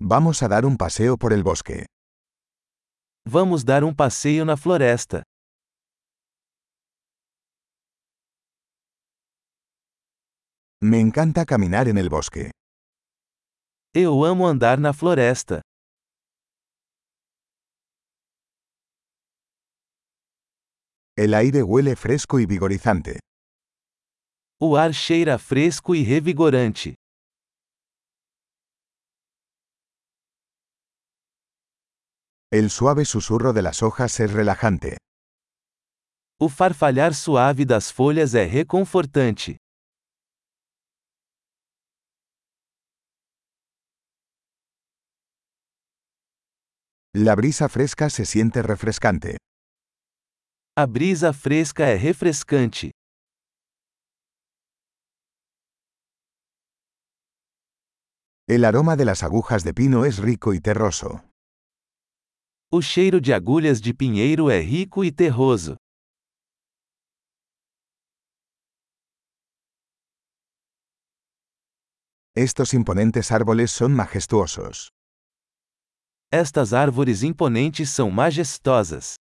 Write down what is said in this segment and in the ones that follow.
Vamos a dar un paseo por el bosque. Vamos dar um passeio na floresta. Me encanta caminar en el bosque. Eu amo andar na floresta. El aire huele fresco y vigorizante. O ar cheira fresco e revigorante. El suave susurro de las hojas es relajante. O farfalhar suave das folhas é reconfortante. La brisa fresca se siente refrescante. A brisa fresca é refrescante. El aroma de las agujas de pino es rico y terroso. O cheiro de agulhas de pinheiro é rico e terroso. Estos imponentes árboles son majestuosos. Estas árvores imponentes são majestosas.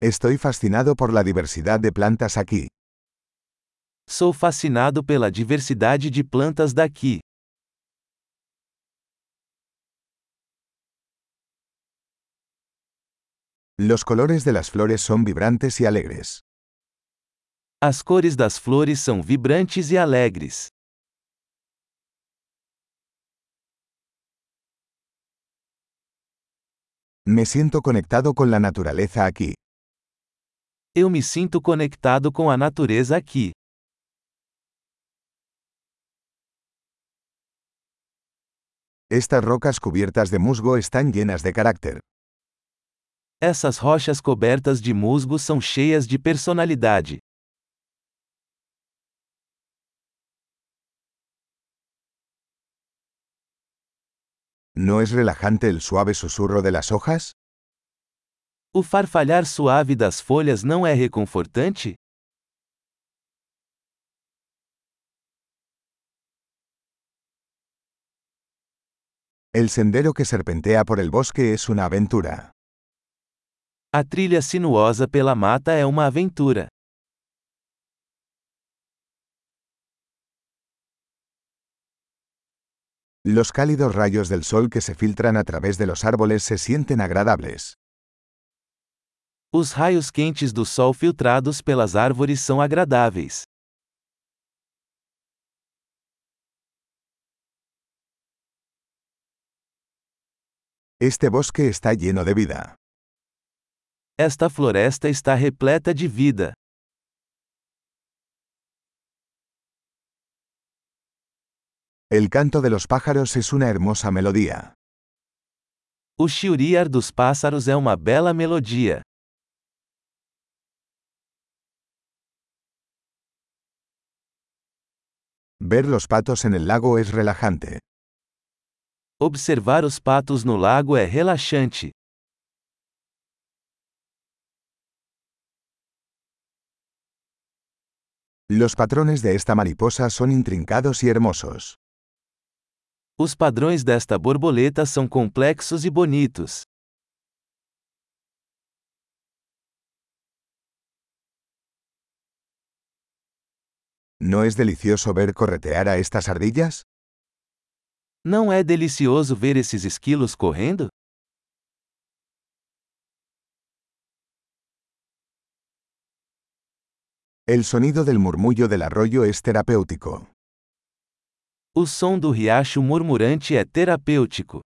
Estoy fascinado por la diversidad de plantas aquí. Sou fascinado pela diversidade de plantas daqui. Los colores de las flores son vibrantes y alegres. As cores das flores são vibrantes e alegres. Me siento conectado con la naturaleza aquí. Eu me sinto conectado com a natureza aqui. Estas rocas cubiertas de musgo están llenas de carácter. Essas rochas cobertas de musgo são cheias de personalidade. ¿No es relajante el suave susurro de las hojas? O farfalhar suave das folhas não é reconfortante? El sendero que serpentea por el bosque es una aventura. A trilha sinuosa pela mata é uma aventura. Los cálidos rayos del sol que se filtran a través de los árboles se sienten agradables. Os raios quentes do sol filtrados pelas árvores são agradáveis. Este bosque está lleno de vida. Esta floresta está repleta de vida. El canto de los pájaros es una hermosa melodía. O chiliar dos pássaros é uma bela melodia. Ver los patos en el lago es relajante. Observar os patos no lago é relaxante. Los patrones de esta mariposa son intrincados y hermosos. Os padrões desta borboleta são complexos e bonitos. ¿No es delicioso ver corretear a estas ardillas? Não é delicioso ver esses esquilos correndo? El sonido del murmullo del arroyo es terapéutico. O som do riacho murmurante é terapêutico.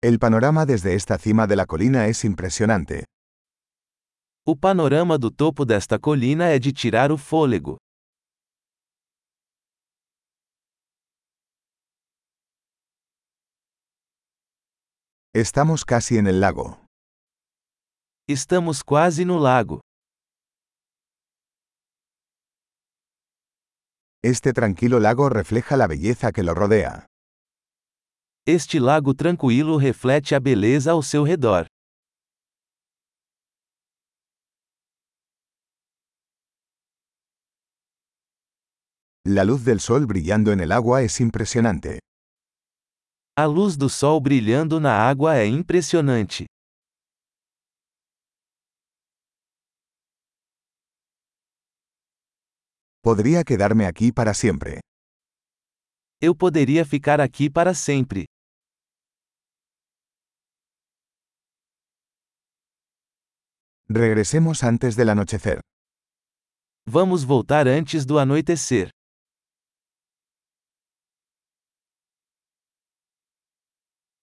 El panorama desde esta cima de la colina es impresionante. O panorama do topo desta colina é de tirar o fôlego. Estamos casi en el lago. Estamos quase no lago. Este tranquilo lago refleja la belleza que lo rodea. Este lago tranquilo reflete a beleza ao seu redor. La luz del sol brillando en el agua es impresionante. A luz do sol brilhando na água é impressionante. Podría quedarme aquí para siempre. Eu poderia ficar aqui para sempre. Regresemos antes del anochecer. Vamos voltar antes do anoitecer.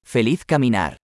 Feliz caminar.